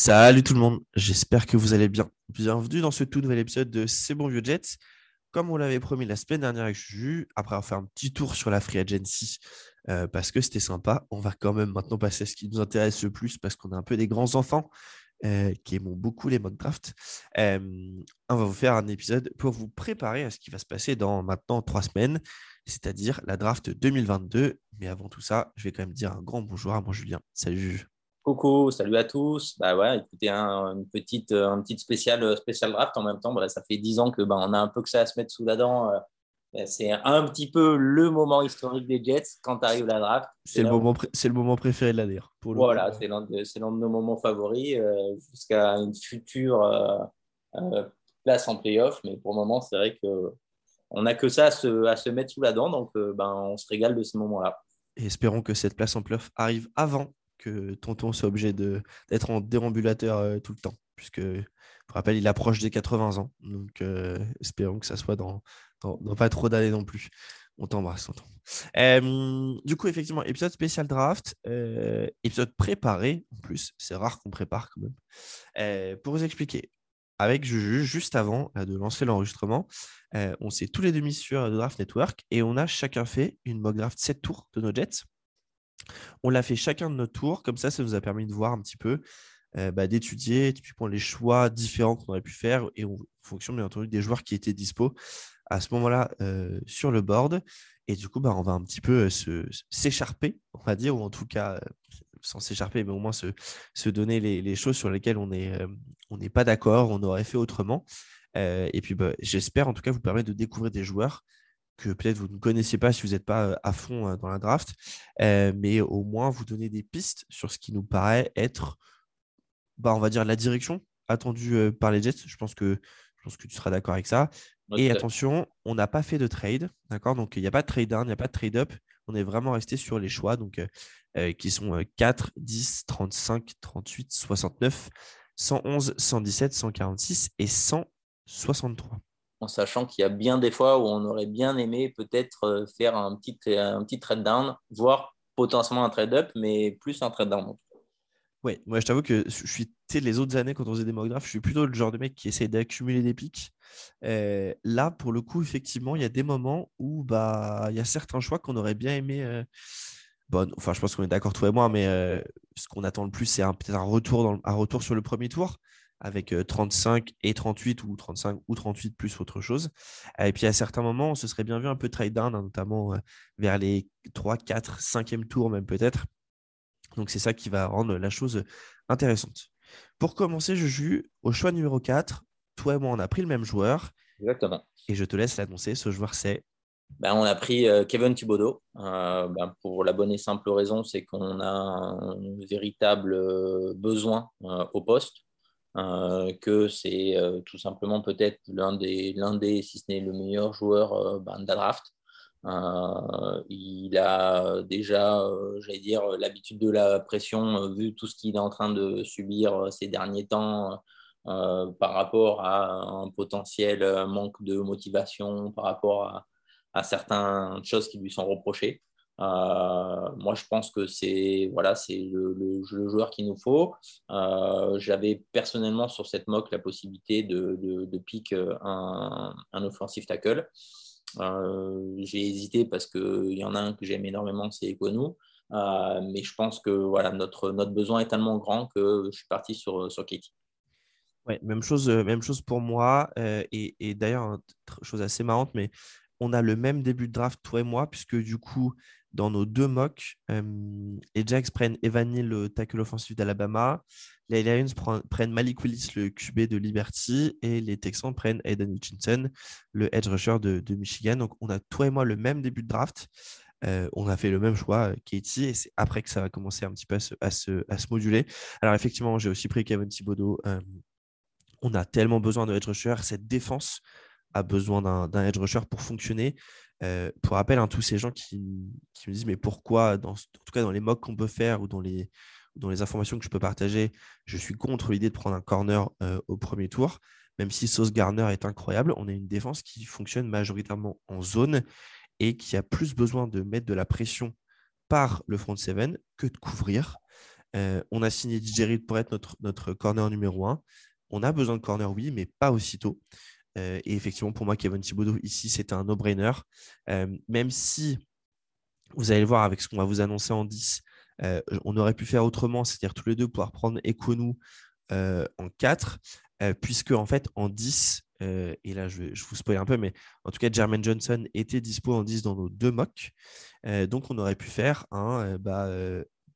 Salut tout le monde, j'espère que vous allez bien. Bienvenue dans ce tout nouvel épisode de C'est bon vieux Jets. Comme on l'avait promis la semaine dernière avec Juju, après avoir fait un petit tour sur la free agency, euh, parce que c'était sympa, on va quand même maintenant passer à ce qui nous intéresse le plus, parce qu'on est un peu des grands enfants euh, qui aiment beaucoup les mock drafts. Euh, on va vous faire un épisode pour vous préparer à ce qui va se passer dans maintenant trois semaines, c'est-à-dire la draft 2022. Mais avant tout ça, je vais quand même dire un grand bonjour à mon Julien. Salut Juju. Coucou, salut à tous. Bah ouais, écoutez, un, une petite, euh, un petit spécial, euh, spécial draft en même temps. Bah, ça fait dix ans que bah, on a un peu que ça à se mettre sous la dent. Euh, bah, c'est un petit peu le moment historique des Jets quand arrive la draft. C'est le, moment c'est le moment préféré de l'année. Voilà, c'est l'un de, nos moments favoris jusqu'à une future place en playoff. Mais pour le moment, c'est vrai que on n'a que ça à se, à se, mettre sous la dent. Donc, ben, on se régale de ce moment-là. Et espérons que cette place en playoff arrive avant que Tonton soit obligé d'être en déambulateur euh, tout le temps, puisque, je vous rappelle, il approche des 80 ans. Donc, euh, espérons que ça soit dans, dans, pas trop d'années non plus. On t'embrasse, Tonton. Euh, du coup, effectivement, épisode spécial draft, épisode préparé en plus. C'est rare qu'on prépare quand même. pour vous expliquer, avec Juju, juste avant de lancer l'enregistrement, on s'est tous les demi sur Draft Network et on a chacun fait une mock draft 7 tours de nos Jets. On l'a fait chacun de notre tour, comme ça, ça nous a permis de voir un petit peu, euh, bah, d'étudier les choix différents qu'on aurait pu faire et en fonction, bien entendu, des joueurs qui étaient dispo à ce moment-là euh, sur le board. Et du coup, bah, on va un petit peu euh, s'écharper, on va dire, ou en tout cas, sans s'écharper, mais au moins se, donner les, choses sur lesquelles on n'est pas d'accord, on aurait fait autrement. et puis, bah, j'espère en tout cas vous permettre de découvrir des joueurs que peut-être vous ne connaissiez pas si vous n'êtes pas à fond dans la draft, mais au moins vous donner des pistes sur ce qui nous paraît être, bah, on va dire, la direction attendue par les Jets. Je pense que, je pense que tu seras d'accord avec ça. Et attention, on n'a pas fait de trade, d'accord? Donc il n'y a pas de trade down, il n'y a pas de trade up. On est vraiment resté sur les choix, donc qui sont 4, 10, 35, 38, 69, 111, 117, 146 et 163 en sachant qu'il y a bien des fois où on aurait bien aimé peut-être euh, faire un petit, un petit trade down, voire potentiellement un trade up, mais plus un trade down. Oui, moi je t'avoue que je suis les autres années quand on faisait des je suis plutôt le genre de mec qui essaie d'accumuler des pics. Euh, là, pour le coup, effectivement, il y a des moments où bah il y a certains choix qu'on aurait bien aimé. Euh, bon, enfin, je pense qu'on est d'accord toi et moi, mais ce qu'on attend le plus, c'est peut-être un un retour sur le premier tour avec 35 et 38 ou 35 ou 38 plus autre chose. Et puis à certains moments, on se serait bien vu un peu trade down, hein, notamment vers les 3, 4, 5e tours même peut-être. Donc c'est ça qui va rendre la chose intéressante. Pour commencer, je joue au choix numéro 4. Toi et moi, on a pris le même joueur. Exactement. Et je te laisse l'annoncer. Ce joueur, c'est? Ben, on a pris Kevin Thibodeau euh, ben, pour la bonne et simple raison, c'est qu'on a un véritable besoin au poste. Euh, que c'est euh, tout simplement peut-être l'un des, des, si ce n'est le meilleur joueur euh, ben, de la draft. il a déjà, j'allais dire, l'habitude de la pression, vu tout ce qu'il est en train de subir ces derniers temps par rapport à un potentiel manque de motivation, par rapport à, à certaines choses qui lui sont reprochées. Euh, moi, je pense que c'est voilà, c'est le, joueur qu'il nous faut. Euh, j'avais personnellement sur cette mock la possibilité de, de, de pick un, un offensive tackle. Euh, j'ai hésité parce qu'il y en a un que j'aime énormément, c'est Ekwonu. mais je pense que voilà, notre, notre besoin est tellement grand que je suis parti sur, sur Katie. Ouais, même chose, même chose pour moi. et, et d'ailleurs, chose assez marrante, mais on a le même début de draft, toi et moi, puisque du coup, dans nos deux mocks, les Jacks prennent Evan le tackle offensif d'Alabama. Les Lions prennent Malik Willis, le QB de Liberty. Et les Texans prennent Aiden Hutchinson, le edge rusher de, Michigan. Donc, on a toi et moi le même début de draft. on a fait le même choix, Katie, et c'est après que ça va commencer un petit peu à se, moduler. Alors effectivement, j'ai aussi pris Kevin Thibodeau. on a tellement besoin de edge rusher. Cette défense a besoin d'un edge rusher pour fonctionner. Pour rappel, hein, tous ces gens qui, me disent mais pourquoi, en tout cas dans les mocks qu'on peut faire ou dans les, informations que je peux partager, je suis contre l'idée de prendre un corner au premier tour. Même si Sauce Garner est incroyable, on a une défense qui fonctionne majoritairement en zone et qui a plus besoin de mettre de la pression par le front seven que de couvrir. on a signé DJ pour être notre, notre corner numéro 1. On a besoin de corner, oui, mais pas aussitôt. Et effectivement, pour moi, Kevin Thibodeau, ici, c'était un no-brainer. même si vous allez le voir avec ce qu'on va vous annoncer en 10, on aurait pu faire autrement, c'est-à-dire tous les deux pouvoir prendre Ekonu en 4. Euh, puisque en fait en 10, euh, et là je, je, vous spoil un peu, mais en tout cas Jermaine Johnson était dispo en 10 dans nos deux mocks. Euh, donc on aurait pu faire un bah,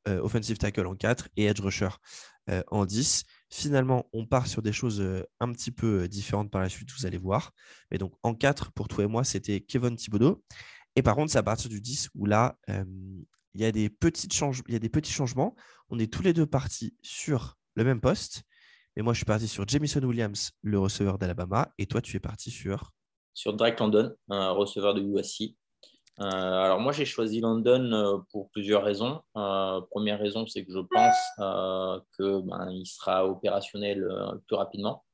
offensive tackle en 4 et edge rusher en 10. Finalement, on part sur des choses un petit peu différentes par la suite, vous allez voir. Mais donc en 4, pour toi et moi, c'était Kevin Thibodeau. Et par contre, c'est à partir du 10 où là, il y, a des petits il y a des petits changements. On est tous les deux partis sur le même poste. Et moi, je suis parti sur Jamison Williams, le receveur d'Alabama. Et toi, tu es parti sur? Sur Drake London, un receveur de USC. Euh, alors moi, j'ai choisi London euh, pour plusieurs raisons. Euh, première raison, c'est que je pense qu'il ben, sera opérationnel plus rapidement.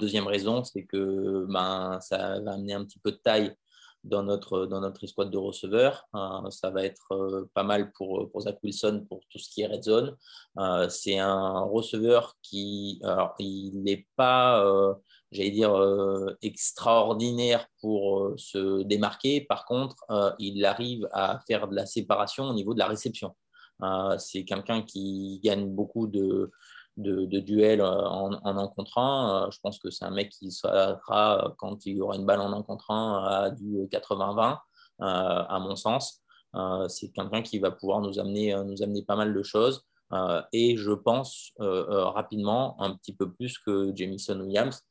deuxième raison, c'est que ben, ça va amener un petit peu de taille dans notre, dans notre escouade de receveurs. Euh, ça va être euh, pas mal pour, pour Zach Wilson pour tout ce qui est red zone. Euh, c'est un receveur qui, alors, il n'est pas, j'allais dire, extraordinaire pour se démarquer. Par contre, il arrive à faire de la séparation au niveau de la réception. c'est quelqu'un qui gagne beaucoup de, de, de duel euh, en, en un contre. Euh, je pense que c'est un mec qui sera, quand il y aura une balle en un contre à du 80-20, euh, à mon sens. c'est quelqu'un qui va pouvoir nous amener, nous amener pas mal de choses. et je pense rapidement un petit peu plus que Jamison Williams,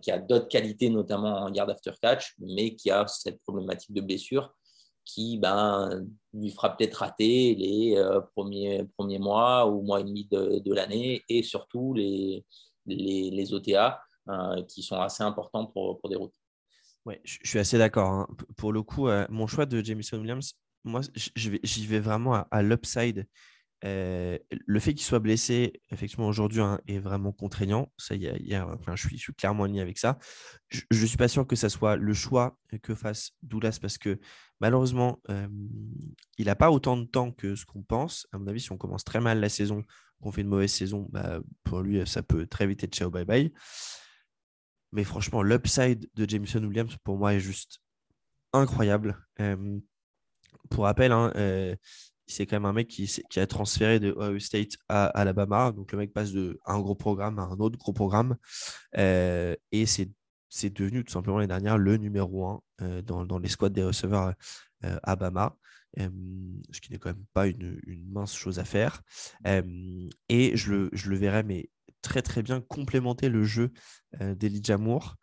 qui a d'autres qualités, notamment en yard after catch, mais qui a cette problématique de blessure qui ben, lui fera peut-être rater les euh, premiers, premiers mois ou mois et demi de, l'année et surtout les, les, les OTA euh, qui sont assez importants pour, pour des routes. Ouais, je suis assez d'accord. Hein. Pour le coup, euh, mon choix de Jamison Williams, moi, j'y vais, vraiment à l'upside le fait qu'il soit blessé, effectivement, aujourd'hui, hein, est vraiment contraignant. Ça, y je, suis, clairement aligné avec ça. Je ne suis pas sûr que ça soit le choix que fasse Douglas parce que malheureusement, il n'a pas autant de temps que ce qu'on pense. À mon avis, si on commence très mal la saison, qu'on fait une mauvaise saison, bah, pour lui, ça peut très vite être ciao, bye bye. Mais franchement, l'upside de Jameson Williams, pour moi, est juste incroyable. Pour rappel, hein, c'est quand même un mec qui, qui, a transféré de Ohio State à Alabama. Donc le mec passe de un gros programme à un autre gros programme. Euh, et c'est, devenu tout simplement l'année dernière le numéro un euh, dans, dans, les squads des receveurs euh, à Bama. ce qui n'est quand même pas une, mince chose à faire. et je le, je le verrais, mais très très bien complémenter le jeu d'Elijah Moore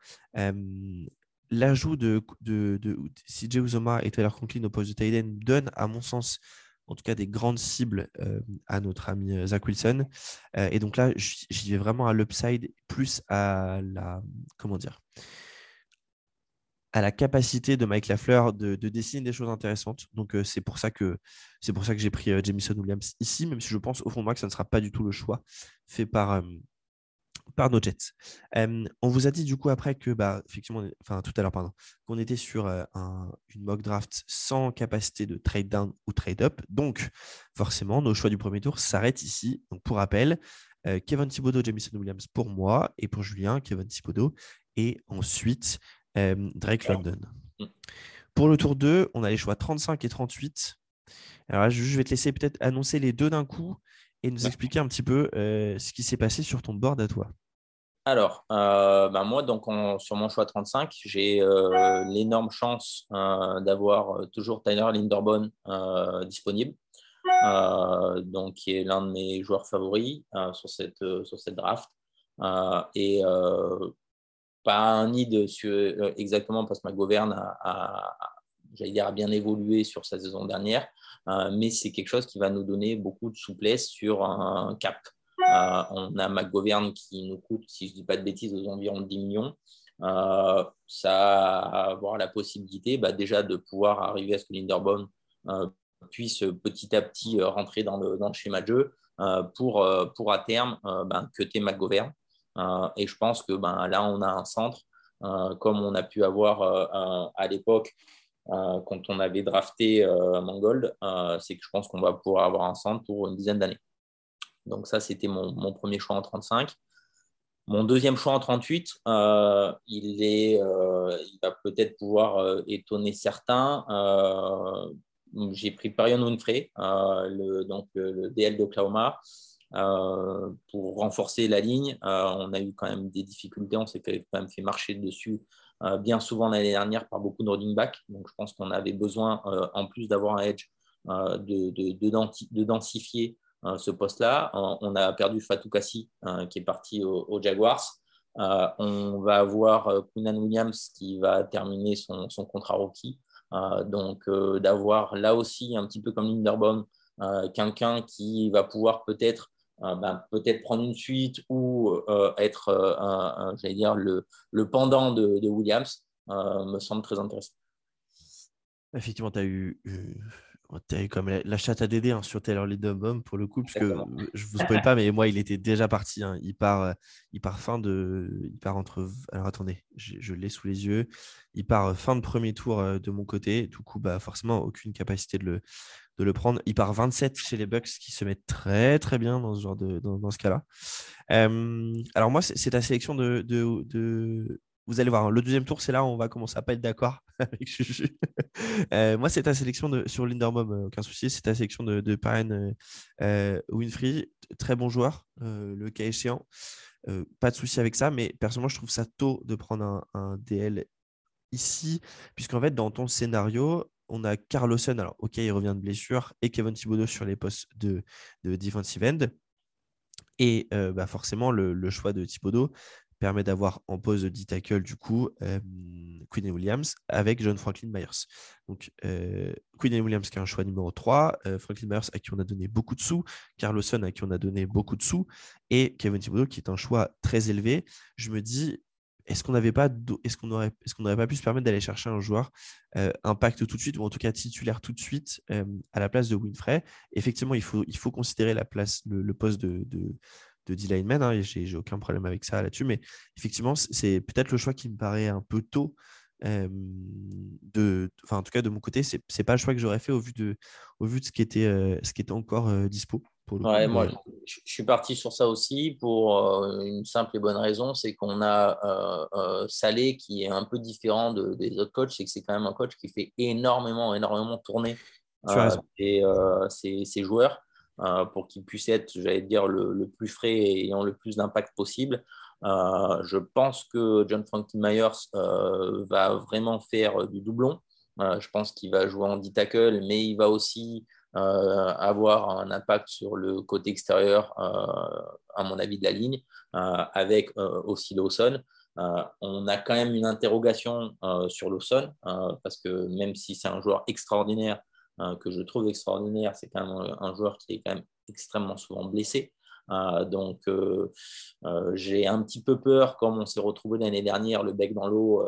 l'ajout de, de, de, CJ Uzoma et Taylor Conklin au poste de Tayden donne, à mon sens, en tout cas des grandes cibles euh, à notre ami euh, Zach Wilson. Euh, et donc là, j'y vais vraiment à l'upside, plus à la, comment dire, à la capacité de Mike Lafleur de, dessiner des choses intéressantes. Donc c'est pour ça que c'est pour ça que j'ai pris Jamison Williams ici, même si je pense au fond de moi que ça ne sera pas du tout le choix fait par par nos Jets. on vous a dit du coup après que, bah, effectivement, enfin tout à l'heure, pardon, qu'on était sur une mock draft sans capacité de trade down ou trade up. Donc, forcément, nos choix du premier tour s'arrêtent ici. Donc, pour rappel, Kevin Thibodeau, Jamison Williams pour moi et pour Julien, Kevin Thibodeau et ensuite Drake London. Mm. Pour le tour 2, on a les choix 35 et 38. Alors là, je vais te laisser peut-être annoncer les deux d'un coup et nous expliquer un petit peu ce qui s'est passé sur ton board à toi. Alors, euh, bah, moi, donc, sur mon choix 35, j'ai euh, l'énorme chance euh, d'avoir toujours Tyler Linderbaum disponible, donc, qui est l'un de mes joueurs favoris sur, cette, sur cette draft. et pas un nid exactement parce que ma gouverne a, j'allais dire, a bien évolué sur sa saison dernière, mais c'est quelque chose qui va nous donner beaucoup de souplesse sur un cap. on a McGovern qui nous coûte, si je ne dis pas de bêtises, aux environs de 10 millions. ça avoir la possibilité bah, déjà de pouvoir arriver à ce que Linderbaum puisse petit à petit rentrer dans le, schéma de jeu pour, pour à terme que McGovern. et je pense que ben, là, on a un centre euh, comme on a pu avoir euh, à l'époque euh, quand on avait drafté Mangold, c'est que je pense qu'on va pouvoir avoir un centre pour une dizaine d'années. Donc ça, c'était mon, premier choix en 35. Mon deuxième choix en 38, il, est, va peut-être pouvoir étonner certains. J'ai pris Parion Winfrey, le, donc le DL d'Oklahoma. Euh, pour renforcer la ligne. Euh, on a eu quand même des difficultés, on s'est quand même fait marcher dessus euh, bien souvent l'année dernière par beaucoup de running back. Donc je pense qu'on avait besoin, en plus d'avoir un edge, de, de, densifier ce poste-là. on a perdu Fatou Kassi qui est parti aux Jaguars. on va avoir Kunan Williams qui va terminer son, son contrat rookie. donc d'avoir là aussi, un petit peu comme Linderbaum, quelqu'un qui va pouvoir peut-être euh, ben, peut-être prendre une suite ou euh, être, euh, j'allais dire, le, le pendant de, de Williams me semble très intéressant. Effectivement, tu as eu, eu comme la, chatte à Dédé hein, sur Taylor Lindenbaum pour le coup, parce que je vous spoil pas, mais moi, il était déjà parti. Hein. Il, part, il part fin de. Il part entre. Alors attendez, je, je l'ai sous les yeux. Il part fin de premier tour de mon côté. Du coup, bah, forcément, aucune capacité de le, de le prendre. Il part 27 chez les Bucks, qui se met très très bien dans ce genre de dans, ce cas-là. alors moi, c'est ta sélection de, de, Vous allez voir, hein, le deuxième tour, c'est là où on va commencer à pas être d'accord avec Juju. Euh, moi, c'est ta sélection de, sur Linderbaum, euh, aucun souci. C'est ta sélection de, de euh, Winfrey, très bon joueur, le cas échéant. pas de souci avec ça, mais personnellement, je trouve ça tôt de prendre un, DL ici, puisqu'en fait, dans ton scénario, on a Carlosson, alors ok, il revient de blessure, et Kevin Thibodeau sur les postes de, defensive end. Et bah forcément, le, choix de Thibodeau permet d'avoir en pose de D-tackle, du coup, euh, Quinn Williams avec John Franklin Myers. Donc, euh, Quinn Williams qui est un choix numéro 3, euh, Franklin Myers à qui on a donné beaucoup de sous, Carlosson à qui on a donné beaucoup de sous, et Kevin Thibodeau qui est un choix très élevé. Je me dis, est-ce qu'on n'avait pas, est-ce qu'on aurait, est-ce n'aurait pas pu se permettre d'aller chercher un joueur impact tout de suite ou en tout cas titulaire tout de suite à la place de Winfrey? Effectivement, il faut, il faut considérer la place, le, poste de, de D-lineman. Hein, j'ai, aucun problème avec ça là-dessus, mais effectivement, c'est peut-être le choix qui me paraît un peu tôt. Euh, de, enfin, en tout cas, de mon côté, c'est, c'est pas le choix que j'aurais fait au vu de, au vu de ce qui était, ce qui était encore dispo ouais, moi, je, suis parti sur ça aussi pour euh, une simple et bonne raison, c'est qu'on a euh, euh, Salé qui est un peu différent des autres coachs, c'est que c'est quand même un coach qui fait énormément, énormément tourner ses, joueurs pour qu'ils puissent être, j'allais dire, le, plus frais et ayant le plus d'impact possible. je pense que John Franklin Myers va vraiment faire du doublon. je pense qu'il va jouer en D-tackle, mais il va aussi euh, avoir un impact sur le côté extérieur, euh, à mon avis, de la ligne, euh, avec aussi Lawson. on a quand même une interrogation sur Lawson, parce que même si c'est un joueur extraordinaire, que je trouve extraordinaire, c'est quand même un joueur qui est quand même extrêmement souvent blessé. donc, j'ai un petit peu peur, comme on s'est retrouvé l'année dernière, le bec dans l'eau,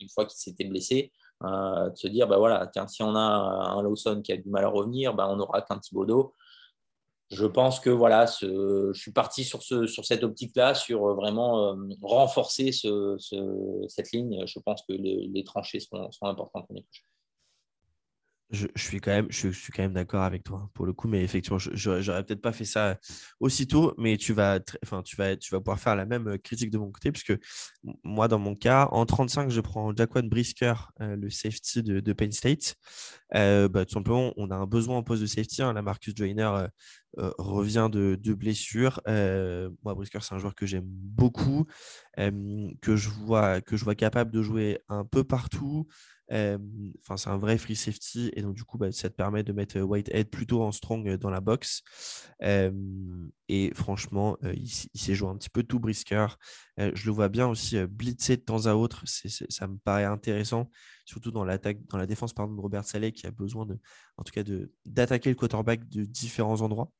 une fois qu'il s'était blessé, euh, de se dire, bah voilà, tiens, si on a un Lawson qui a du mal à revenir, bah, on n'aura qu'un Thibaudot. Je pense que voilà, je suis parti sur, ce, sur cette optique-là, sur euh, vraiment euh, renforcer cette ligne. Je pense que les, tranchées sont, sont importantes pour les je, suis quand même, je, suis quand même d'accord avec toi pour le coup, mais effectivement, j'aurais peut-être pas fait ça aussitôt, mais tu vas, enfin, tu vas, tu vas pouvoir faire la même euh, critique de mon côté, puisque moi, dans mon cas, en 35, je prends Jaquan Brisker, euh, le safety de, Penn State. Euh, bah, tout simplement, on a un besoin en poste de safety. Hein. La Marcus Joyner revient de, de blessure. moi, Brisker, c'est un joueur que j'aime beaucoup, que je vois, que je vois capable de jouer un peu partout. Enfin, c'est un vrai free safety. Et donc, du coup, bah, ça te permet de mettre Whitehead plutôt en strong dans la box. et franchement, il, s'est joué un petit peu tout brisker. je le vois bien aussi blitzer de temps à autre. ça me paraît intéressant, surtout dans l'attaque, dans la défense de Robert Saleh qui a besoin de, en tout cas, d'attaquer le quarterback de différents endroits.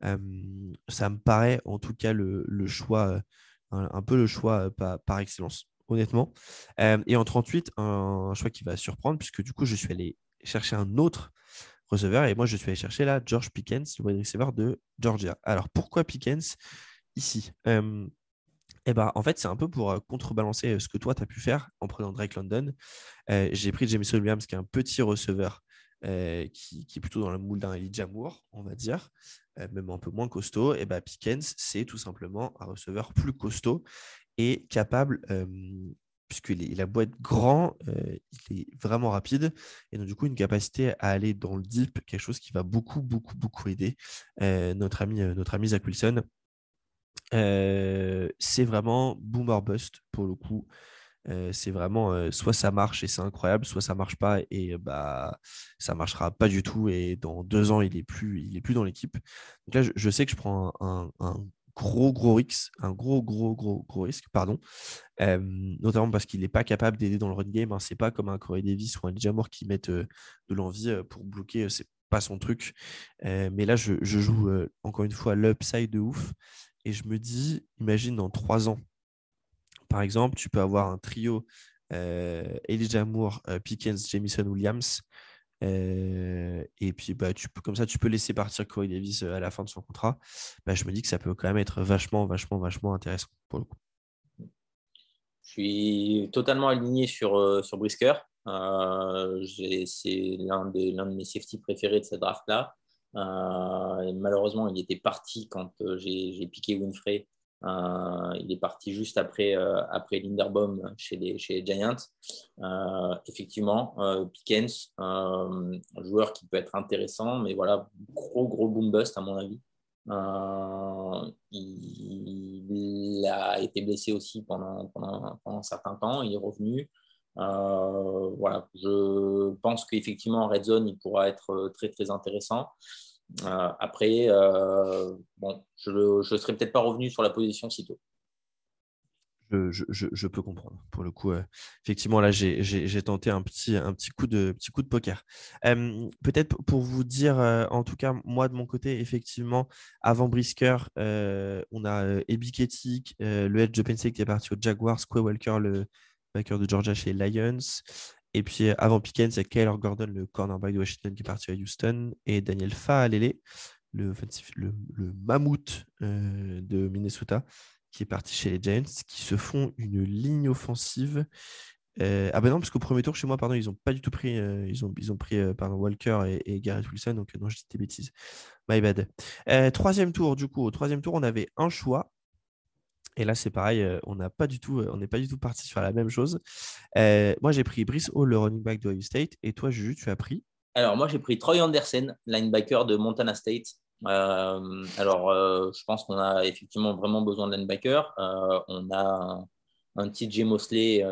ça me paraît en tout cas le, choix, un, peu le choix par excellence honnêtement. Euh, et en 38, un, choix qui va surprendre, puisque du coup, je suis allé chercher un autre receveur. Et moi, je suis allé chercher là George Pickens, le wide de Georgia. Alors, pourquoi Pickens ici? Euh, eh ben, en fait, c'est un peu pour euh, contrebalancer ce que toi, tu as pu faire en prenant Drake London. J'ai pris Jameson Williams, qui est un petit receveur qui, est plutôt dans le moule d'un Elijah Moore, on va dire, même un peu moins costaud. Et ben, Pickens, c'est tout simplement un receveur plus costaud est capable, puisqu'il a beau être grand, il est vraiment rapide. Et donc, du coup, une capacité à aller dans le deep, quelque chose qui va beaucoup, beaucoup, beaucoup aider notre, ami, notre ami Zach Wilson. c'est vraiment boomer bust pour le coup. c'est vraiment soit ça marche et c'est incroyable, soit ça marche pas et bah ça marchera pas du tout et dans deux ans il est plus il est plus dans l'équipe. Donc là je, sais que je prends un, gros, gros risque, un gros, gros, gros, gros risque, pardon. notamment parce qu'il n'est pas capable d'aider dans le run game. Hein. C'est pas comme un Corey Davis ou un Elijah qui mettent de l'envie pour bloquer. C'est pas son truc. mais là, je, joue encore une fois l'upside de ouf. Et je me dis, imagine dans trois ans, par exemple, tu peux avoir un trio Elijah Moore, Pickens, Jamison Williams. Euh, et puis, bah, comme ça, tu peux laisser partir Corey Davis euh, à la fin de son contrat. Bah, je me dis que ça peut quand même être vachement, vachement, vachement intéressant pour le coup. Je suis totalement aligné sur, euh, sur Brisker. c'est l'un de, de mes safety préférés de cette draft-là. malheureusement, il était parti quand j'ai piqué Winfrey euh, il est parti juste après, euh, après Linderbaum chez les, Giants. Euh, effectivement, Pickens, un joueur qui peut être intéressant, mais voilà, gros, gros boom bust à mon avis. il, a été blessé aussi pendant, pendant, pendant, un certain temps, il est revenu. voilà, je pense qu'effectivement en red zone, il pourra être très très intéressant. Euh, après, euh, bon, je ne serais peut-être pas revenu sur la position sitôt. Je, je, peux comprendre. Pour le coup, effectivement, là, j'ai tenté un petit, coup, de, poker. Peut-être pour vous dire, en tout cas, moi, de mon côté, effectivement, avant Brisker, on a Ebi Ketik, le Edge de Pensée qui est parti au Jaguars, Quay Walker, le backer de Georgia chez Lions. Et puis avant Pickens, il y a Kyler Gordon, le cornerback de Washington qui est parti à Houston, et Daniel Faalele, le, mammouth euh, de Minnesota, qui est parti chez les Giants, qui se font une ligne offensive. Euh, ah ben non, parce qu'au premier tour, chez moi, pardon, ils n'ont pas du tout pris, euh, ils ont, pris pardon, Walker et, Garrett Wilson, donc non, je dis des bêtises. My bad. troisième tour, du coup, au troisième tour, on avait un choix et là, c'est pareil, euh, on pas du tout, euh, n'est pas du tout parti sur la même chose. Euh, moi, j'ai pris Brice Hall, le running back de Ohio State, et toi, Juju, tu as pris? Alors, moi, j'ai pris Troy Anderson, linebacker de Montana State. alors, je pense qu'on a effectivement vraiment besoin de linebacker. on a un, petit Jay Mosley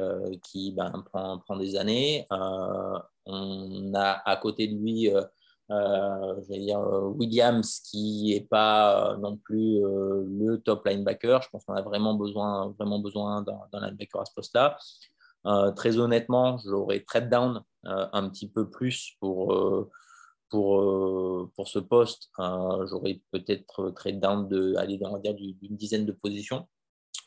qui ben, prend, prend, des années. on a à côté de lui euh, je dire euh, Williams qui n'est pas euh, non plus le top linebacker. Je pense qu'on a vraiment besoin, vraiment besoin d'un linebacker à ce poste-là. très honnêtement, j'aurais trade down un petit peu plus pour, pour, pour ce poste. j'aurais peut-être trade down de aller dans d'une dizaine de positions.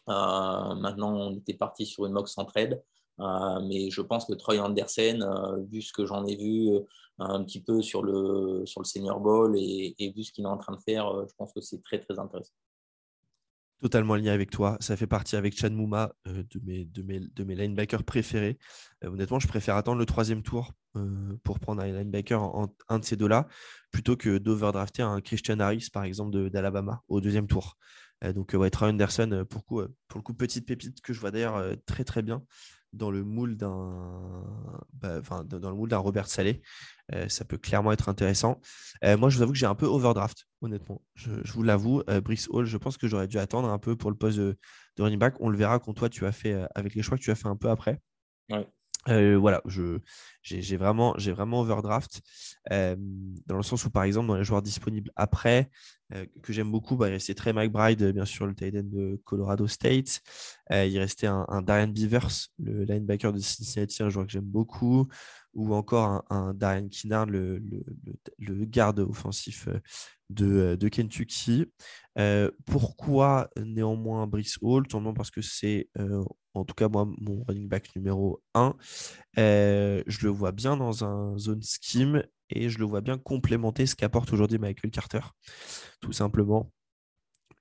maintenant, on était parti sur une mock sans trade. Euh, mais je pense que Troy Anderson, euh, vu ce que j'en ai vu euh, un petit peu sur le, sur le Senior Bowl et, vu ce qu'il est en train de faire, je pense que c'est très très intéressant. Totalement aligné avec toi. Ça fait partie avec Chad Mouma de, mes, de, mes, de mes linebackers préférés. honnêtement, je préfère attendre le troisième tour pour prendre un linebacker en, un de ces deux-là plutôt que d'overdrafter un Christian Harris, par exemple, d'Alabama au deuxième tour. donc, ouais, Troy Anderson, pour, coup, pour le coup, petite pépite que je vois d'ailleurs très très bien dans le moule d'un bah, dans le moule d'un Robert Salé. Euh, ça peut clairement être intéressant. Euh, moi, je vous avoue que j'ai un peu overdraft, honnêtement. Je, vous l'avoue. Euh, Brice Hall, je pense que j'aurais dû attendre un peu pour le poste de, running back. On le verra quand toi, tu as fait, avec les choix que tu as fait un peu après. Voilà, j'ai vraiment, overdraft dans le sens où, par exemple, dans les joueurs disponibles après, que j'aime beaucoup, bah, il restait Trey McBride, bien sûr, le tight end de Colorado State. il restait un, un, Darian Beavers, le linebacker de Cincinnati, un joueur que j'aime beaucoup, ou encore un, Darian Kinnard, le, le, garde offensif de, de Kentucky. pourquoi néanmoins Brice Hall? Tout parce que c'est en tout cas moi, mon running back numéro 1, euh, je le vois bien dans un zone scheme et je le vois bien complémenter ce qu'apporte aujourd'hui Michael Carter, tout simplement.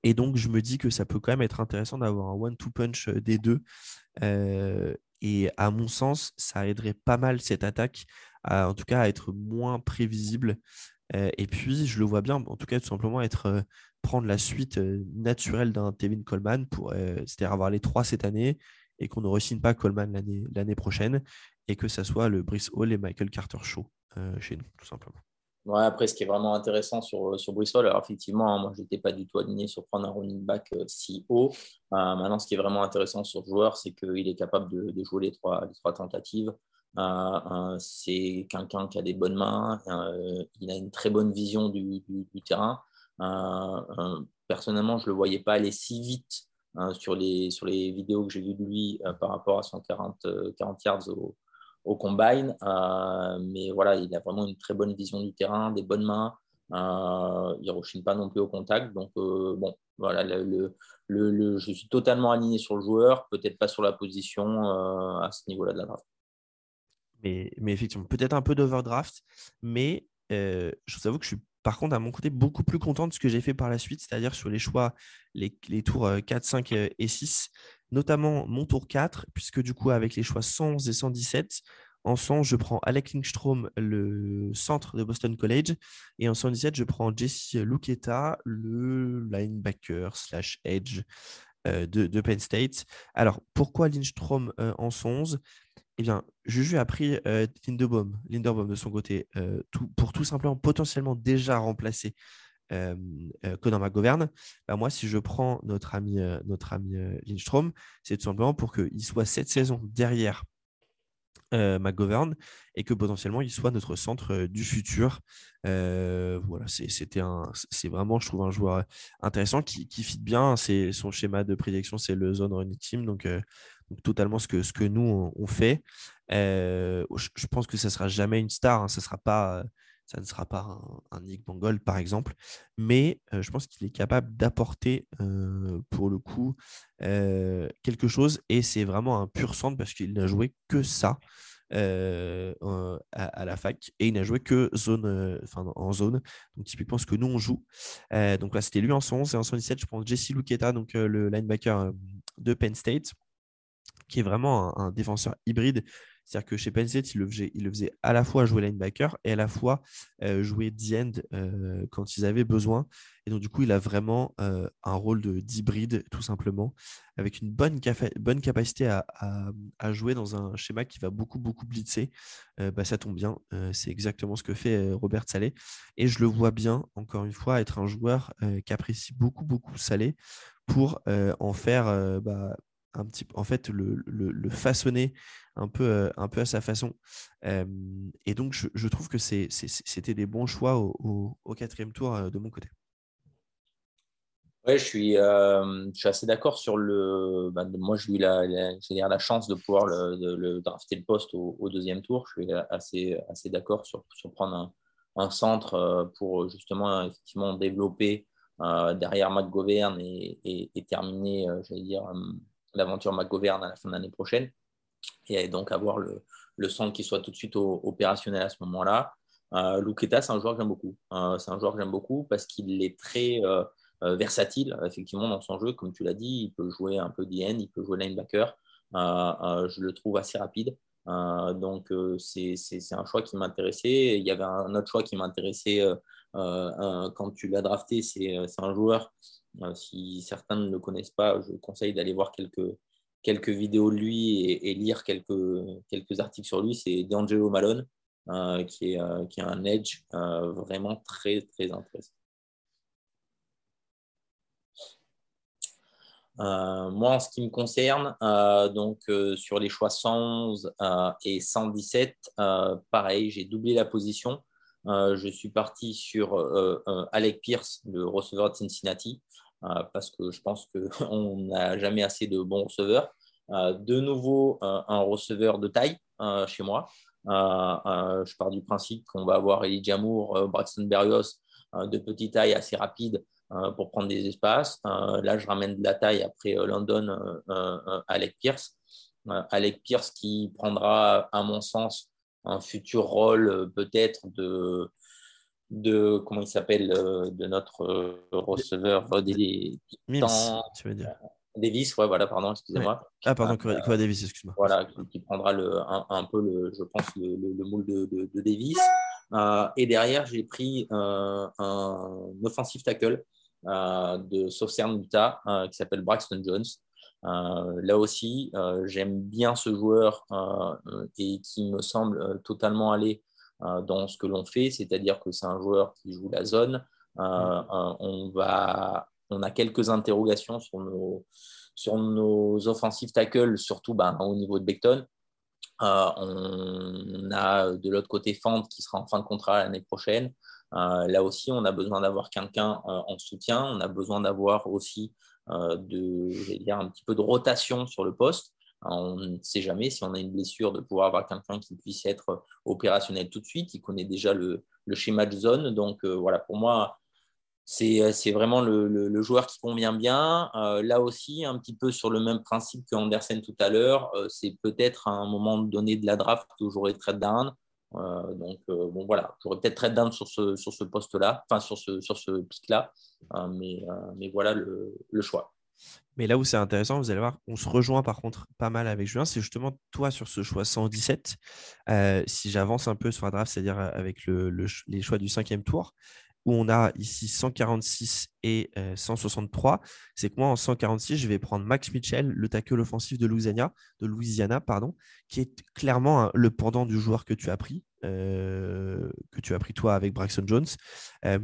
Et donc, je me dis que ça peut quand même être intéressant d'avoir un one-two punch euh, des deux. Euh, et à mon sens, ça aiderait pas mal cette attaque, en tout cas à être moins prévisible. Et puis, je le vois bien, en tout cas, tout simplement être prendre la suite naturelle d'un Tevin Coleman, c'est-à-dire avoir les trois cette année et qu'on ne re pas Coleman l'année prochaine et que ça soit le Brice Hall et Michael Carter Show euh, chez nous, tout simplement. Ouais, après, ce qui est vraiment intéressant sur, sur Hall, alors effectivement, hein, moi, je n'étais pas du tout aligné sur prendre un running back euh, si haut. Euh, maintenant, ce qui est vraiment intéressant sur le joueur, c'est qu'il est capable de, jouer les trois, les trois tentatives. C'est quelqu'un qui a des bonnes mains, il a une très bonne vision du, terrain. personnellement, je ne le voyais pas aller si vite sur, les, vidéos que j'ai vues de lui euh, par rapport à son 40, 40 euh, yards au, combine. Euh, mais voilà, il a vraiment une très bonne vision du terrain, des bonnes mains. il ne rechine pas non plus au contact. Donc, bon, voilà, le, je suis totalement aligné sur le joueur, peut-être pas sur la position à ce niveau-là de la draft. Mais, effectivement, peut-être un peu d'overdraft, mais je vous avoue que je suis par contre, à mon côté, beaucoup plus content de ce que j'ai fait par la suite, c'est-à-dire sur les choix, les, tours 4, euh, 5 euh, et 6, notamment mon tour 4, puisque du coup, avec les choix 111 et 117, en 100, je prends Alec Lindstrom, le centre de Boston College, et en 117, je prends Jesse Luketa, le linebacker slash edge euh, de, Penn State. Alors, pourquoi Lindstrom en 111 eh bien, Juju a pris euh, Linderbaum, de son côté euh, pour tout simplement potentiellement déjà remplacer euh, euh Conor McGovern. Bah, moi, si je prends notre ami, notre ami Lindstrom, c'est tout simplement pour qu'il soit cette saison derrière McGovern et que potentiellement il soit notre centre du futur. voilà, c'était c'est vraiment, je trouve, un joueur intéressant qui, qui fit bien. Son schéma de prédiction, c'est le zone running team, donc totalement ce que, ce que nous, on, fait. Euh, je, pense que ça ne sera jamais une star, hein. ça, sera pas, ça ne sera pas un, Nick Bangold, par exemple, mais euh, je pense qu'il est capable d'apporter, euh, pour le coup, quelque chose, et c'est vraiment un pur centre parce qu'il n'a joué que ça. à, la fac et il n'a joué que zone, en zone, donc typiquement ce que nous on joue. donc là c'était lui en 111 et en 117 je prends Jesse Luketa, donc le linebacker de Penn State qui est vraiment un, défenseur hybride. C'est-à-dire que chez Penn il le, faisait, à la fois jouer linebacker et à la fois euh, jouer D-end euh, quand ils avaient besoin. Et donc, du coup, il a vraiment euh, un rôle d'hybride, tout simplement, avec une bonne, bonne capacité à, à, jouer dans un schéma qui va beaucoup, beaucoup blitzer. bah, ça tombe bien. C'est exactement ce que fait Robert Salé. Et je le vois bien, encore une fois, être un joueur qui apprécie beaucoup, beaucoup Salé pour en faire bah, un petit, en fait, le, le, façonner un peu, euh, un peu à sa façon. et donc, je, trouve que c'était des bons choix au, quatrième tour euh, de mon côté. Oui, je suis, je suis assez d'accord sur le. Bah, moi, j'ai eu la, la, la, chance de pouvoir le, drafter le poste au, deuxième tour. Je suis assez, assez d'accord sur, sur, prendre un, centre euh, pour justement effectivement développer derrière McGovern et, et, et terminer, j'allais dire, l'aventure McGovern à la fin de l'année prochaine et donc avoir le, le centre qui soit tout de suite opérationnel à ce moment-là. Euh, Luketa, c'est un joueur que j'aime beaucoup. Euh, c'est un joueur que j'aime beaucoup parce qu'il est très euh, euh, versatile, effectivement, dans son jeu. Comme tu l'as dit, il peut jouer un peu DN, il peut jouer linebacker. je le trouve assez rapide. donc, c'est un choix qui m'intéressait. Il y avait un autre choix qui m'intéressait quand tu l'as drafté. C'est un joueur euh, si certains ne le connaissent pas, je conseille d'aller voir quelques, quelques vidéos de lui et, lire quelques, quelques articles sur lui. C'est D'Angelo Malone, euh, qui, est, euh, qui a un edge vraiment très, très intéressant. moi, en ce qui me concerne, donc sur les choix 111 et 117, pareil, j'ai doublé la position. Je suis parti sur Alec Pierce, le receveur de Cincinnati, parce que je pense qu'on n'a jamais assez de bons receveurs. de nouveau, un receveur de taille chez moi. je pars du principe qu'on va avoir Elijah Moore, Braxton Berrios, de petite taille assez rapide pour prendre des espaces. là, je ramène de la taille après London, Alec Pierce. Alec Pierce qui prendra, à mon sens, un futur rôle peut-être de, de comment il s'appelle de notre receveur des, tu veux dire. Davis, ouais, voilà, pardon, excusez-moi. Ah, pardon, quoi Davis, excuse-moi. Voilà, qui, prendra le, un, peu, le, je pense, le, le, moule de, de, Davis. Euh, et derrière, j'ai pris euh, un offensive tackle euh, de Southern Utah qui s'appelle Braxton Jones. Là aussi, j'aime bien ce joueur et qui me semble totalement aller dans ce que l'on fait, c'est-à-dire que c'est un joueur qui joue la zone. on va on a quelques interrogations sur nos, sur nos offensive tackles, surtout ben, au niveau de Beckton. Euh, on a de l'autre côté Fand qui sera en fin de contrat l'année prochaine. Euh, là aussi, on a besoin d'avoir quelqu'un euh, en soutien. On a besoin d'avoir aussi de, dire, un petit peu de rotation sur le poste. On ne sait jamais si on a une blessure de pouvoir avoir quelqu'un qui puisse être opérationnel tout de suite, qui connaît déjà le, le schéma de zone. Donc voilà, pour moi, euh, c'est vraiment le, joueur qui convient bien. Euh, là aussi, un petit peu sur le même principe que Andersen tout à l'heure, euh, c'est peut-être à un moment donné de la draft où j'aurai trade down. Donc, bon, voilà, j'aurais peut-être trade down sur ce, sur ce poste-là, enfin sur ce, sur ce pic-là, mais, mais voilà le, le, choix. Mais là où c'est intéressant, vous allez voir, on se rejoint par contre pas mal avec Julien, c'est justement toi sur ce choix 117. si j'avance un peu sur la draft, c'est-à-dire avec le, les choix du cinquième tour, où on a ici 146 et 163, euh, c'est que moi en 146, je vais prendre Max Mitchell, le tackle offensif de Louisiana, pardon, qui est clairement le pendant du joueur que tu as pris, euh, que tu as pris toi avec Braxton Jones. Euh,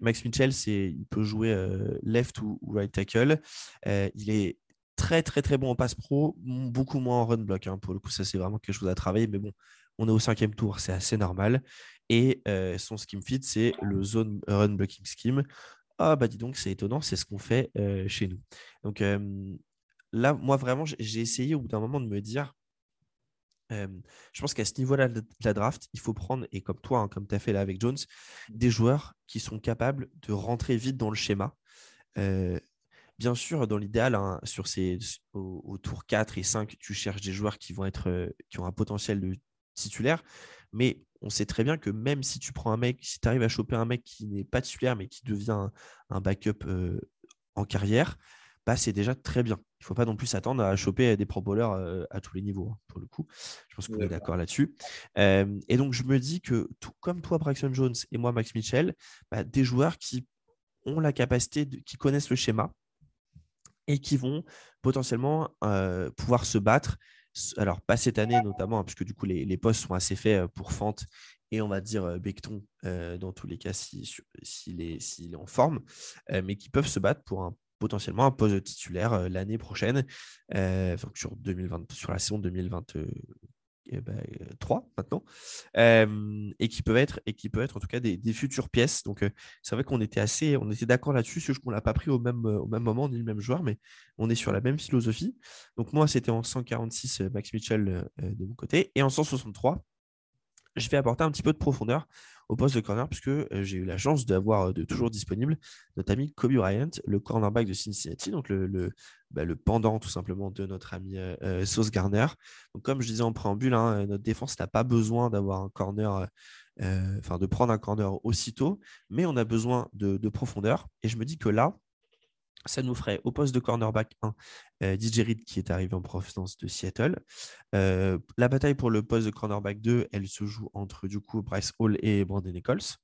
Max Mitchell, il peut jouer left ou, right tackle. il est très très très bon en passe pro, beaucoup moins en run block. Hein. Pour le coup, ça c'est vraiment quelque chose à travailler, mais bon, on est au cinquième tour, c'est assez normal. Et son scheme fit, c'est le zone run blocking scheme. Ah bah dis donc, c'est étonnant, c'est ce qu'on fait chez nous. Donc là, moi vraiment, j'ai essayé au bout d'un moment de me dire, je pense qu'à ce niveau-là de la draft, il faut prendre, et comme toi, hein, comme tu as fait là avec Jones, des joueurs qui sont capables de rentrer vite dans le schéma. bien sûr, dans l'idéal, hein, sur ces, au, tour 4 et 5, tu cherches des joueurs qui vont être qui ont un potentiel de titulaire. Mais on sait très bien que même si tu prends un mec, si tu arrives à choper un mec qui n'est pas titulaire, mais qui devient un, backup euh, en carrière, bah, c'est déjà très bien. Il ne faut pas non plus s'attendre à choper des pro bowlers à tous les niveaux, hein, pour le coup. Je pense qu'on est d'accord là-dessus. et donc, je me dis que, tout comme toi, Braxton Jones, et moi, Max Mitchell, bah, des joueurs qui ont la capacité, qui connaissent le schéma et qui vont potentiellement pouvoir se battre alors pas cette année notamment, hein, puisque du coup les, postes sont assez faits pour Fante et on va dire Becton dans tous les cas s'il si, est, en forme, mais qui peuvent se battre pour un, potentiellement un poste titulaire l'année prochaine, sur, 2020, sur la saison 2020, 3 eh ben, euh, maintenant, et qui peuvent être, et qui peut être en tout cas des, futures pièces. Donc c'est vrai qu'on était assez, on était d'accord là-dessus, c'est qu'on l'a pas pris au même, au même moment ni le même joueur, mais on est sur la même philosophie. Donc moi c'était en 146 Max Mitchell de mon côté, et en 163 je vais apporter un petit peu de profondeur au poste de corner, puisque euh, j'ai eu la chance d'avoir euh, de toujours disponible notre ami Kobe Bryant, le cornerback de Cincinnati, donc le, bah, pendant tout simplement de notre ami euh, Sauce Garner. Donc, comme je disais en préambule, hein, notre défense n'a pas besoin d'avoir un corner, enfin de prendre un corner aussitôt, mais on a besoin de profondeur. Et je me dis que là, ça nous ferait au poste de cornerback 1 euh, DJ Reed qui est arrivé en provenance de Seattle. Euh, la bataille pour le poste de cornerback 2, elle se joue entre du coup Bryce Hall et Brandon Nichols.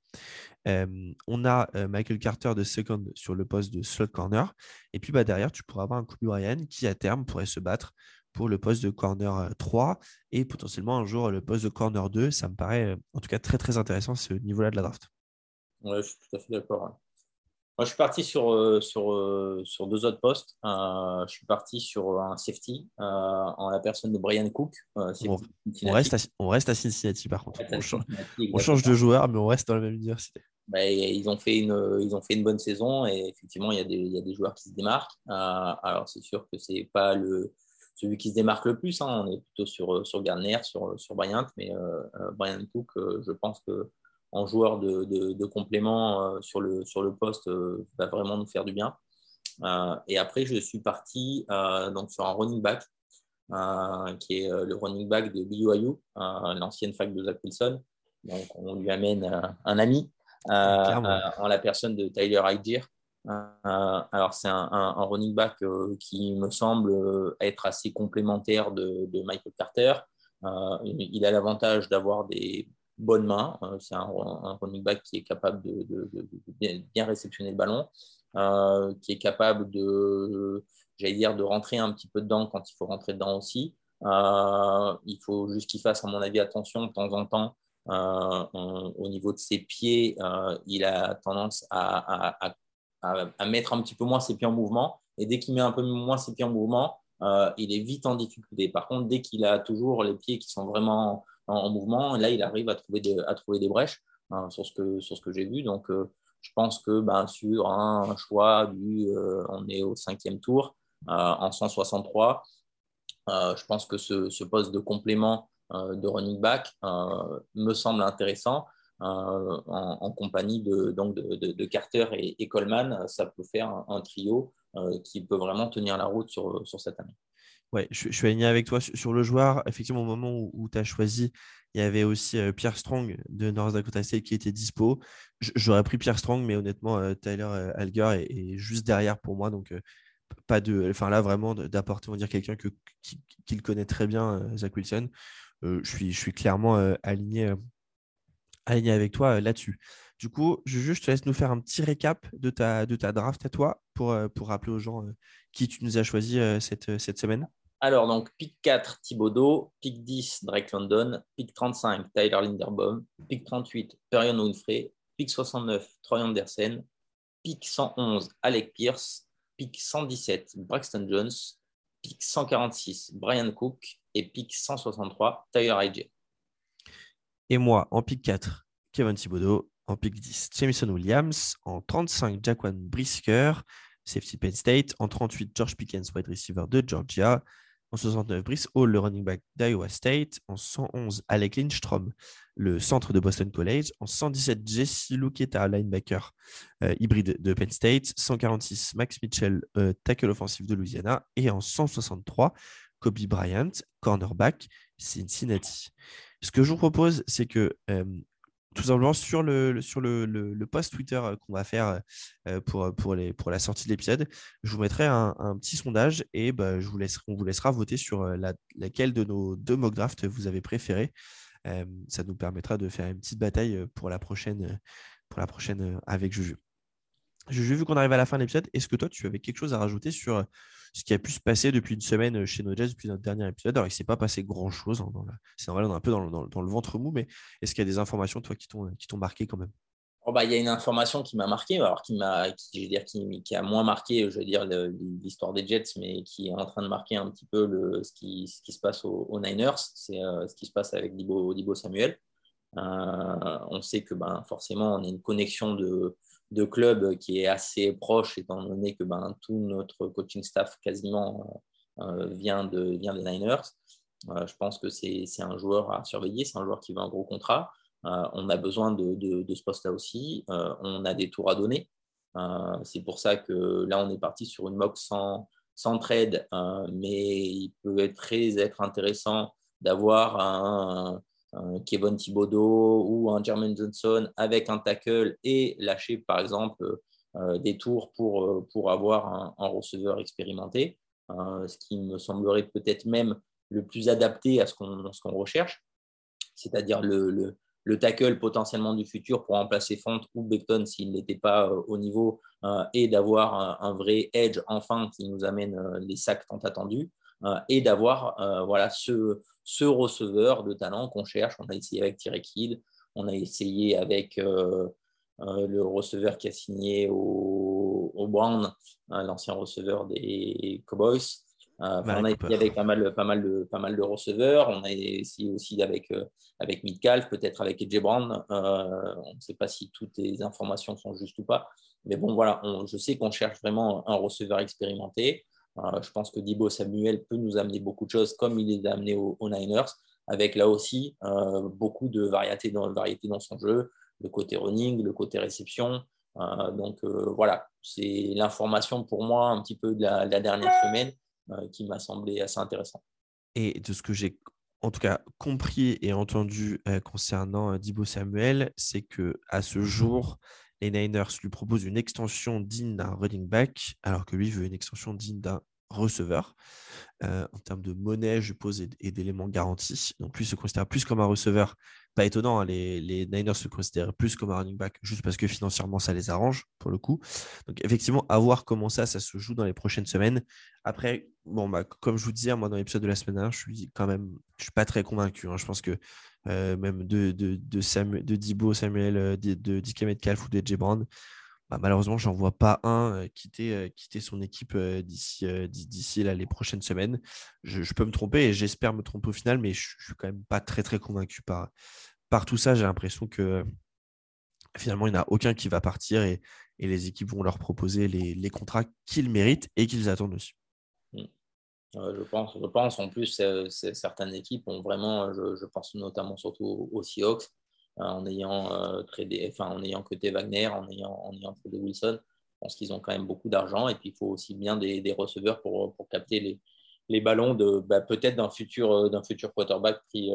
Euh, on a Michael Carter de second sur le poste de slot corner. Et puis bah, derrière, tu pourras avoir un Kobe Ryan qui à terme pourrait se battre pour le poste de corner 3 et potentiellement un jour le poste de corner 2. Ça me paraît en tout cas très très intéressant ce niveau-là de la draft. Ouais, je suis tout à fait d'accord. Moi, je suis parti sur, sur, sur deux autres postes. je suis parti sur un safety en la personne de Brian Cook. on, reste à, on reste à Cincinnati, par contre. On change, on change, de joueur, mais on reste dans la même université. Bah, ils, ont fait une, ils ont fait une bonne saison et effectivement, il y a des, il y a des joueurs qui se démarquent. alors, c'est sûr que ce n'est pas le, celui qui se démarque le plus. Hein. On est plutôt sur, sur Garner, sur, sur Bryant, mais euh, euh, Bryant Cook, euh, je pense que en joueur de, de, complément sur, le, sur le poste va vraiment nous faire du bien. et après, je suis parti donc sur un running back, qui est le running back de BYU, l'ancienne fac de Zach Wilson. Donc, on lui amène un ami en la personne de Tyler euh, alors, c'est un, running back euh, qui me semble euh, être assez complémentaire de, Michael Carter. il a l'avantage d'avoir des bonnes mains. c'est un, running back qui est capable de, bien réceptionner le ballon, qui est capable de, j'allais dire, de rentrer un petit peu dedans quand il faut rentrer dedans aussi. il faut juste qu'il fasse, à mon avis, attention de temps en temps. au niveau de ses pieds, il a tendance à mettre un petit peu moins ses pieds en mouvement. Et dès qu'il met un peu moins ses pieds en mouvement, euh, il est vite en difficulté. Par contre, dès qu'il a toujours les pieds qui sont vraiment en, mouvement, là, il arrive à trouver des, à trouver des brèches hein, sur ce que, que j'ai vu. Donc, euh, je pense que ben, sur un choix du, euh, on est au cinquième tour, en 163, je pense que ce, ce poste de complément de running back me semble intéressant. Euh, en, compagnie de, donc de, Carter et, Coleman, ça peut faire un, trio euh, qui peut vraiment tenir la route sur, sur cette année. Ouais, je, suis aligné avec toi sur, le joueur. Effectivement, au moment où, tu as choisi, il y avait aussi euh, Pierre Strong de North Dakota State qui était dispo. J'aurais pris Pierre Strong, mais honnêtement, Tyler Alger est, juste derrière pour moi. Donc, pas de. Enfin, là, vraiment, d'apporter, on quelqu'un que, qui, le connaît très bien, Zach Wilson. je, suis, je suis clairement aligné aligné avec toi euh, là-dessus. Du coup, je, te laisse nous faire un petit récap de ta, de ta draft à toi pour, euh, pour rappeler aux gens euh, qui tu nous as choisi cette, cette semaine. Alors, donc, pick 4, Thibaudot, pick 10, Drake London, pick 35, Tyler Linderbaum, pick 38, Perion Winfrey, pick 69, Troy Andersen, pick 111, Alec Pierce, pick 117, Braxton Jones, pick 146, Brian Cook et pick 163, Tyler I.J. Et moi, en pick 4, Kevin Thibodeau. En pick 10, Jamison Williams. En 35, Jaquan Brisker, safety Penn State. En 38, George Pickens, wide receiver de Georgia. En 69, Brice Hall, le running back d'Iowa State. En 111, Alec Lindstrom, le centre de Boston College. En 117, Jesse Luketa, linebacker euh, hybride de Penn State. 146, Max Mitchell, euh, tackle offensif de Louisiana. Et en 163, Kobe Bryant, cornerback, Cincinnati. Ce que je vous propose, c'est que tout simplement sur le, sur le, le, post Twitter qu'on va faire pour, pour, les, pour la sortie de l'épisode, je vous mettrai un, petit sondage et bah, je vous on vous laissera voter sur laquelle de nos deux mock drafts vous avez préféré. ça nous permettra de faire une petite bataille pour la prochaine, pour la prochaine avec Juju. Juju, vu qu'on arrive à la fin de l'épisode, est-ce que toi, tu avais quelque chose à rajouter sur ce qui a pu se passer depuis une semaine euh, chez Node.js depuis notre dernier épisode. Alors, il ne s'est pas passé grand-chose. Hein, c'est normal, on est un peu dans le, ventre mou, mais est-ce qu'il y a des informations, toi, qui t'ont marqué quand même? Oh, bah, il y a une information qui m'a marqué, alors qui m'a, je veux dire, qui, a moins marqué, je veux dire, l'histoire des Jets, mais qui est en train de marquer un petit peu le, ce, qui, ce qui se passe aux, Niners, c'est euh, ce qui se passe avec Dibo, Samuel. Euh, on sait que ben, forcément, on a une connexion de, de club qui est assez proche, étant donné que ben, tout notre coaching staff quasiment euh, vient, de, vient des Niners. Euh, je pense que c'est un joueur à surveiller, c'est un joueur qui veut un gros contrat. Euh, on a besoin de, de, ce poste-là aussi. on a des tours à donner. c'est pour ça que là, on est parti sur une mock sans, sans trade, mais il peut être très être intéressant d'avoir un Kevin Thibodeau ou un Jermaine Johnson avec un tackle et lâcher par exemple euh, des tours pour, euh, pour avoir un, receveur expérimenté, euh, ce qui me semblerait peut-être même le plus adapté à ce qu'on recherche, c'est-à-dire le, le, tackle potentiellement du futur pour remplacer Font ou Beckton s'il n'était pas au niveau et d'avoir un, vrai edge enfin qui nous amène les sacs tant attendus et d'avoir voilà ce, ce receveur de talent qu'on cherche. On a essayé avec Thierry Kidd, on a essayé avec euh, euh, le receveur qui a signé au au, Brown, l'ancien receveur des Cowboys. on a essayé avec pas mal, pas, mal de, pas mal de receveurs. On a essayé aussi avec, avec Midcalf, peut-être avec EJ Brown. on ne sait pas si toutes les informations sont justes ou pas. Mais bon, voilà, je sais qu'on cherche vraiment un receveur expérimenté. Je pense que Dibo Samuel peut nous amener beaucoup de choses, comme il les a amenés aux Niners avec là aussi euh, beaucoup de variété dans, variété dans son jeu, le côté running, le côté réception. Euh, donc euh, voilà, c'est l'information pour moi un petit peu de la, dernière semaine qui m'a semblé assez intéressant. Et de ce que j'ai en tout cas compris et entendu concernant Dibo Samuel, c'est que à ce jour, les Niners lui proposent une extension digne d'un running back, alors que lui veut une extension digne d'un receveur. Euh, en termes de monnaie, je suppose, et, d'éléments garantis. Donc lui se considère plus comme un receveur. Pas étonnant, hein, les, Niners se considèrent plus comme un running back juste parce que financièrement, ça les arrange, pour le coup. Donc effectivement, à voir comment ça, ça se joue dans les prochaines semaines. Après, bon, bah, comme je vous disais, moi, dans l'épisode de la semaine dernière, je suis quand même, suis pas très convaincu. Hein. Je pense que euh, même de, de, de, Samuel, de Dibo, Samuel, euh, de, ou de J. Brand, bah, malheureusement, j'en vois pas un quitter, quitter son équipe d'ici les prochaines semaines. Je, peux me tromper et j'espère me tromper au final, mais je, ne suis quand même pas très très convaincu par, par tout ça. J'ai l'impression que finalement, il n'y en a aucun qui va partir et, les équipes vont leur proposer les, contrats qu'ils méritent et qu'ils attendent aussi. Je, pense, je pense. En plus, certaines équipes ont vraiment, je, pense notamment surtout aux Seahawks, euh, en ayant euh, tradé, enfin, en ayant coté Wagner, en ayant, en ayant Wilson. Je pense qu'ils ont quand même beaucoup d'argent et puis il faut aussi bien des, receveurs pour, capter les, ballons de bah, peut-être d'un futur, euh, d'un futur quarterback pris,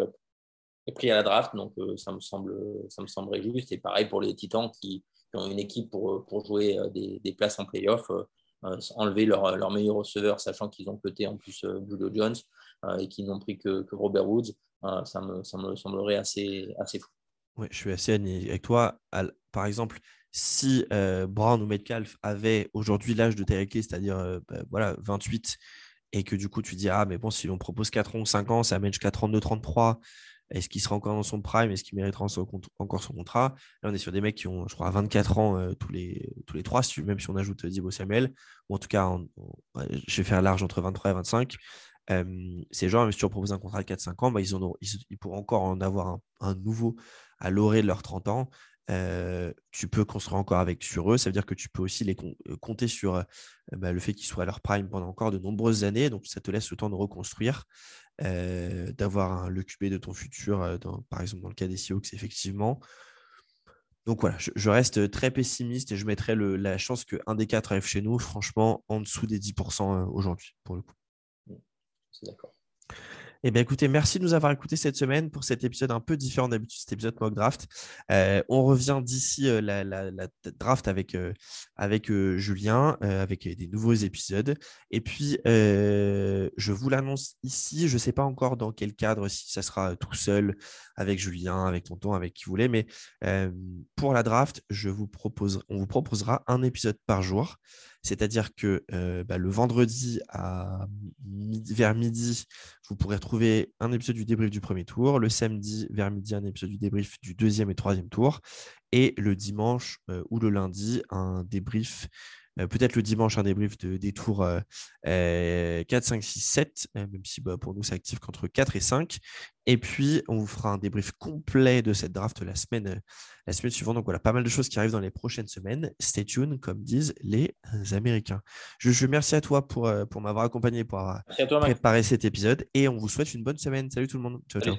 à la draft. Donc ça, me semble, ça me semblerait juste. Et pareil pour les Titans qui, ont une équipe pour, pour jouer des, des, places en playoff. Enlever leur, leur, meilleur receveur, sachant qu'ils ont coté en plus Julio Jones et qu'ils n'ont pris que, Robert Woods, ça, me, semblerait assez, fou. Ouais, je suis assez avec toi. Par exemple, si euh, Brown ou Metcalf avaient aujourd'hui l'âge de Terry c'est-à-dire euh, bah, voilà, 28, et que du coup tu dis Ah, mais bon, si on propose 4 ans ou 5 ans, ça amène jusqu'à 32-33, est-ce qu'il sera encore dans son prime Est-ce qu'il méritera encore son contrat? Là, on est sur des mecs qui ont, je crois, 24 ans euh, tous, les, tous les trois, même si on ajoute Dibo Samuel, ou en tout cas, je vais faire large entre 23 et 25. ces gens, même si tu leur proposes un contrat de 4-5 ans, bah, ils, pourront encore en avoir un nouveau à l'orée de leurs 30 ans, euh, tu peux construire encore avec sur eux. Ça veut dire que tu peux aussi les euh, compter sur euh, bah, le fait qu'ils soient à leur prime pendant encore de nombreuses années. Donc, ça te laisse le temps de reconstruire, d'avoir le QB de ton futur, par exemple dans le cas des Seahawks, effectivement. Donc voilà, je, reste très pessimiste et je mettrai la chance qu'un des quatre arrive chez nous, franchement, en dessous des 10% aujourd'hui, pour le coup. C'est d'accord. Eh bien, écoutez, merci de nous avoir écoutés cette semaine pour cet épisode un peu différent d'habitude, cet épisode mock draft. Euh, on revient d'ici euh, la, draft avec, euh, avec Julien, avec des nouveaux épisodes. Et puis, je vous l'annonce ici. Je ne sais pas encore dans quel cadre, si ça sera tout seul, avec Julien, avec Tonton, avec qui vous voulez. Mais pour la draft, je vous propose, on vous proposera un épisode par jour. C'est-à-dire que bah, le vendredi vers midi, vous pourrez trouver un épisode du débrief du premier tour. Le samedi, vers midi, un épisode du débrief du deuxième et troisième tour. Et le dimanche ou le lundi, un débrief euh, peut-être le dimanche, un débrief de, des tours 4, 5, 6, 7, même si bah, pour nous, c'est actif qu'entre 4 et 5. Et puis, on vous fera un débrief complet de cette draft la semaine, euh, la semaine suivante. Donc voilà, pas mal de choses qui arrivent dans les prochaines semaines. Stay tuned, comme disent les Américains. Je, je remercie à toi pour, euh, pour m'avoir accompagné, pour avoir préparé cet épisode. Et on vous souhaite une bonne semaine. Salut tout le monde. Ciao, ciao.